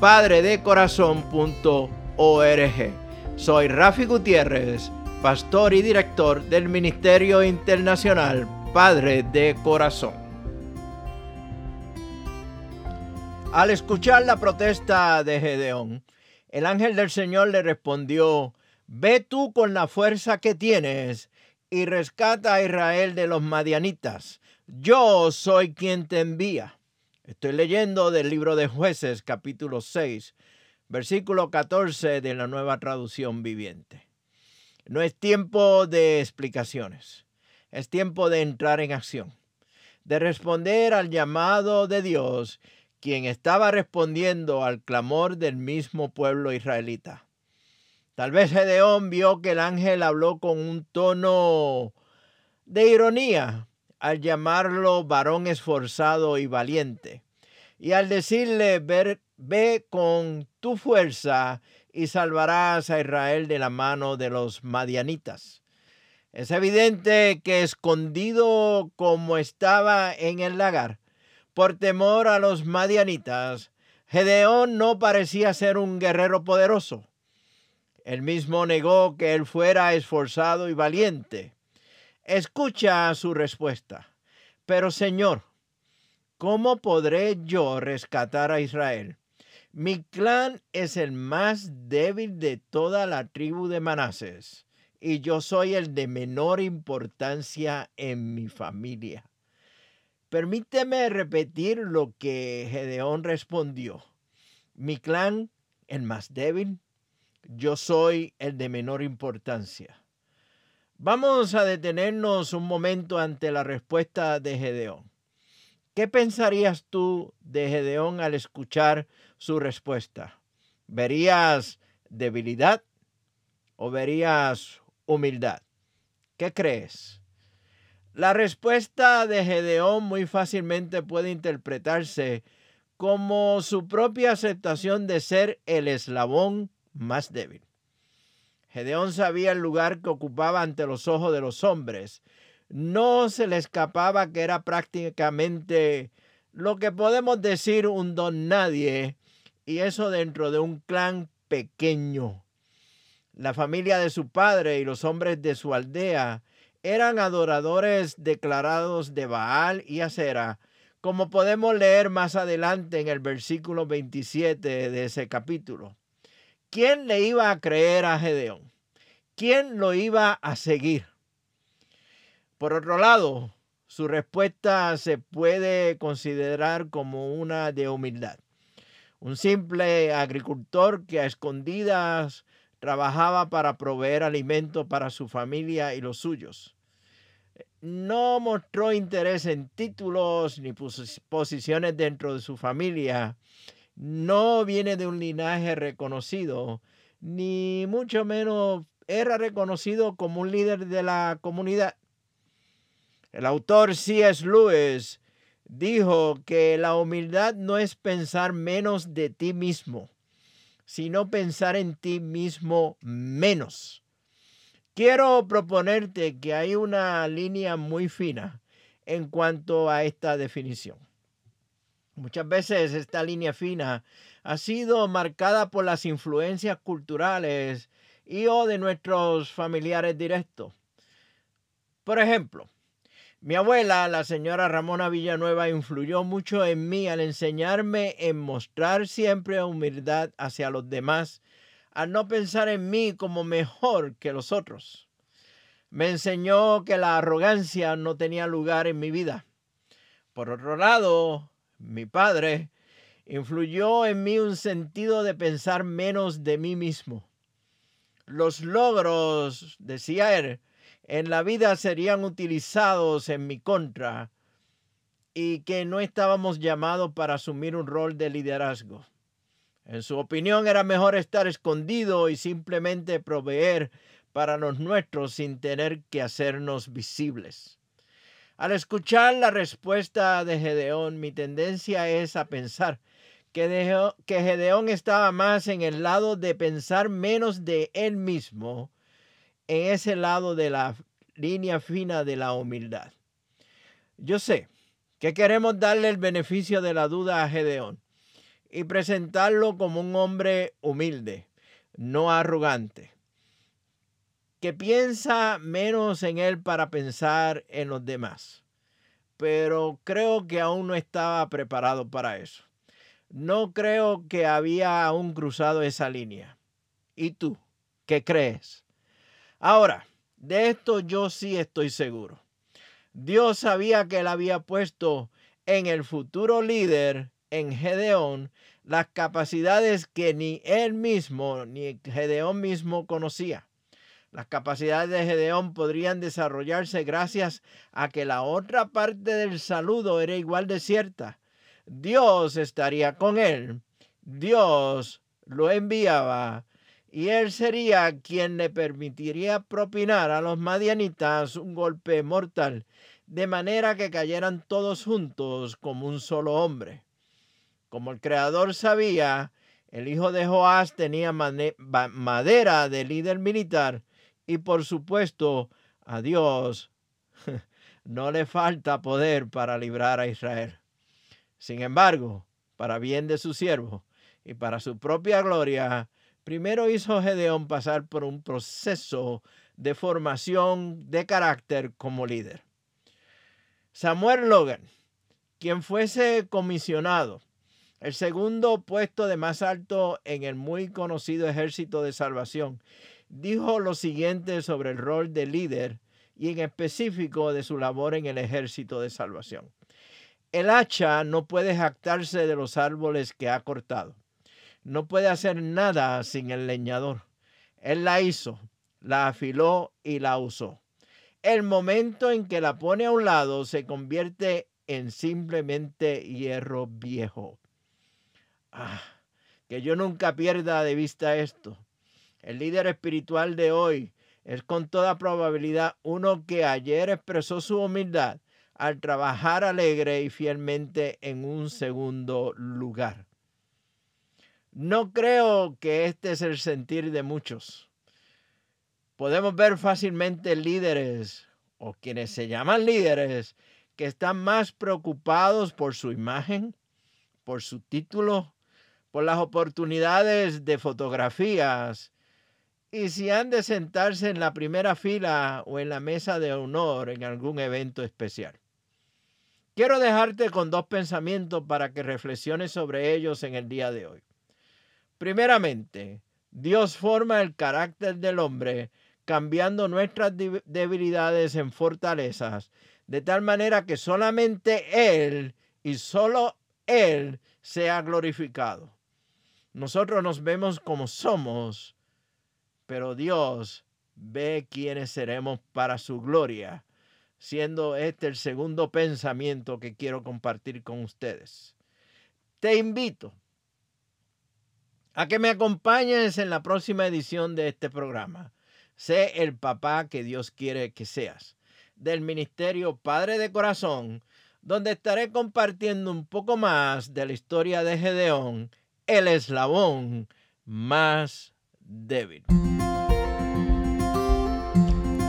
www.padredecorazon.org Soy Rafi Gutiérrez, pastor y director del Ministerio Internacional Padre de Corazón. Al escuchar la protesta de Gedeón, el ángel del Señor le respondió, Ve tú con la fuerza que tienes y rescata a Israel de los madianitas. Yo soy quien te envía. Estoy leyendo del libro de jueces capítulo 6, versículo 14 de la nueva traducción viviente. No es tiempo de explicaciones, es tiempo de entrar en acción, de responder al llamado de Dios quien estaba respondiendo al clamor del mismo pueblo israelita. Tal vez Gedeón vio que el ángel habló con un tono de ironía al llamarlo varón esforzado y valiente, y al decirle, ve con tu fuerza y salvarás a Israel de la mano de los madianitas. Es evidente que escondido como estaba en el lagar, por temor a los madianitas, Gedeón no parecía ser un guerrero poderoso. Él mismo negó que él fuera esforzado y valiente. Escucha su respuesta. Pero Señor, ¿cómo podré yo rescatar a Israel? Mi clan es el más débil de toda la tribu de Manases y yo soy el de menor importancia en mi familia. Permíteme repetir lo que Gedeón respondió. Mi clan, el más débil, yo soy el de menor importancia. Vamos a detenernos un momento ante la respuesta de Gedeón. ¿Qué pensarías tú de Gedeón al escuchar su respuesta? ¿Verías debilidad o verías humildad? ¿Qué crees? La respuesta de Gedeón muy fácilmente puede interpretarse como su propia aceptación de ser el eslabón más débil. Gedeón sabía el lugar que ocupaba ante los ojos de los hombres. No se le escapaba que era prácticamente lo que podemos decir un don nadie, y eso dentro de un clan pequeño. La familia de su padre y los hombres de su aldea eran adoradores declarados de Baal y Acera, como podemos leer más adelante en el versículo 27 de ese capítulo. ¿Quién le iba a creer a Gedeón? ¿Quién lo iba a seguir? Por otro lado, su respuesta se puede considerar como una de humildad. Un simple agricultor que a escondidas trabajaba para proveer alimento para su familia y los suyos. No mostró interés en títulos ni posiciones dentro de su familia. No viene de un linaje reconocido, ni mucho menos era reconocido como un líder de la comunidad. El autor C.S. Lewis dijo que la humildad no es pensar menos de ti mismo, sino pensar en ti mismo menos. Quiero proponerte que hay una línea muy fina en cuanto a esta definición. Muchas veces esta línea fina ha sido marcada por las influencias culturales y o de nuestros familiares directos. Por ejemplo, Mi abuela, la señora Ramona Villanueva, influyó mucho en mí al enseñarme en mostrar siempre humildad hacia los demás, al no pensar en mí como mejor que los otros. Me enseñó que la arrogancia no tenía lugar en mi vida. Por otro lado, mi padre influyó en mí un sentido de pensar menos de mí mismo. Los logros, decía él, en la vida serían utilizados en mi contra y que no estábamos llamados para asumir un rol de liderazgo. En su opinión era mejor estar escondido y simplemente proveer para los nuestros sin tener que hacernos visibles. Al escuchar la respuesta de Gedeón, mi tendencia es a pensar que, que Gedeón estaba más en el lado de pensar menos de él mismo en ese lado de la línea fina de la humildad. Yo sé que queremos darle el beneficio de la duda a Gedeón y presentarlo como un hombre humilde, no arrogante, que piensa menos en él para pensar en los demás. Pero creo que aún no estaba preparado para eso. No creo que había aún cruzado esa línea. ¿Y tú? ¿Qué crees? Ahora, de esto yo sí estoy seguro. Dios sabía que él había puesto en el futuro líder, en Gedeón, las capacidades que ni él mismo ni Gedeón mismo conocía. Las capacidades de Gedeón podrían desarrollarse gracias a que la otra parte del saludo era igual de cierta. Dios estaría con él. Dios lo enviaba y él sería quien le permitiría propinar a los madianitas un golpe mortal, de manera que cayeran todos juntos como un solo hombre. Como el Creador sabía, el hijo de Joás tenía madera de líder militar y por supuesto a Dios no le falta poder para librar a Israel. Sin embargo, para bien de su siervo y para su propia gloria, Primero hizo Gedeón pasar por un proceso de formación de carácter como líder. Samuel Logan, quien fuese comisionado, el segundo puesto de más alto en el muy conocido ejército de salvación, dijo lo siguiente sobre el rol de líder y en específico de su labor en el ejército de salvación. El hacha no puede jactarse de los árboles que ha cortado no puede hacer nada sin el leñador. Él la hizo, la afiló y la usó. El momento en que la pone a un lado se convierte en simplemente hierro viejo. Ah, que yo nunca pierda de vista esto. El líder espiritual de hoy es con toda probabilidad uno que ayer expresó su humildad al trabajar alegre y fielmente en un segundo lugar. No creo que este es el sentir de muchos. Podemos ver fácilmente líderes o quienes se llaman líderes que están más preocupados por su imagen, por su título, por las oportunidades de fotografías y si han de sentarse en la primera fila o en la mesa de honor en algún evento especial. Quiero dejarte con dos pensamientos para que reflexiones sobre ellos en el día de hoy. Primeramente, Dios forma el carácter del hombre cambiando nuestras debilidades en fortalezas, de tal manera que solamente Él y solo Él sea glorificado. Nosotros nos vemos como somos, pero Dios ve quiénes seremos para su gloria, siendo este el segundo pensamiento que quiero compartir con ustedes. Te invito a que me acompañes en la próxima edición de este programa. Sé el papá que Dios quiere que seas, del Ministerio Padre de Corazón, donde estaré compartiendo un poco más de la historia de Gedeón, el eslabón más débil.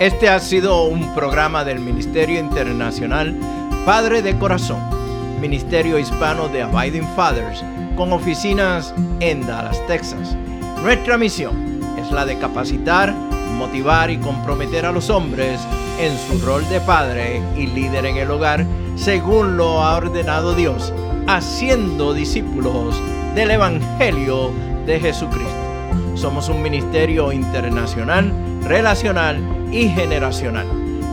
Este ha sido un programa del Ministerio Internacional Padre de Corazón, Ministerio Hispano de Abiding Fathers con oficinas en Dallas, Texas. Nuestra misión es la de capacitar, motivar y comprometer a los hombres en su rol de padre y líder en el hogar, según lo ha ordenado Dios, haciendo discípulos del Evangelio de Jesucristo. Somos un ministerio internacional, relacional y generacional.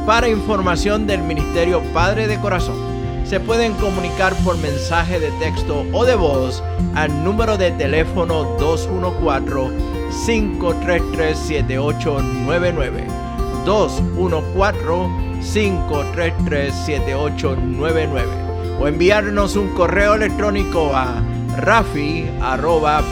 Para información del Ministerio Padre de Corazón, se pueden comunicar por mensaje de texto o de voz al número de teléfono 214-533-7899. 214-533-7899. O enviarnos un correo electrónico a rafi arroba.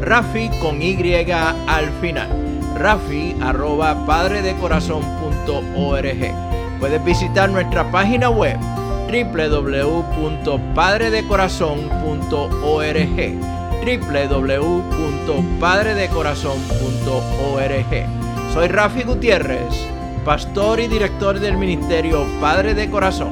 Rafi con Y al final. Rafi arroba padredecorazon.org. Puedes visitar nuestra página web www.padredecorazon.org www.padredecorazon.org Soy Rafi Gutiérrez, pastor y director del ministerio Padre de Corazón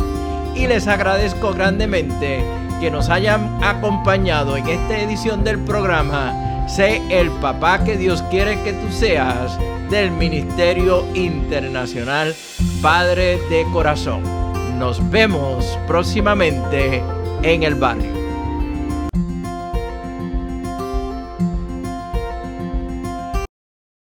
y les agradezco grandemente que nos hayan acompañado en esta edición del programa Sé el papá que Dios quiere que tú seas del Ministerio Internacional Padre de Corazón. Nos vemos próximamente en el barrio.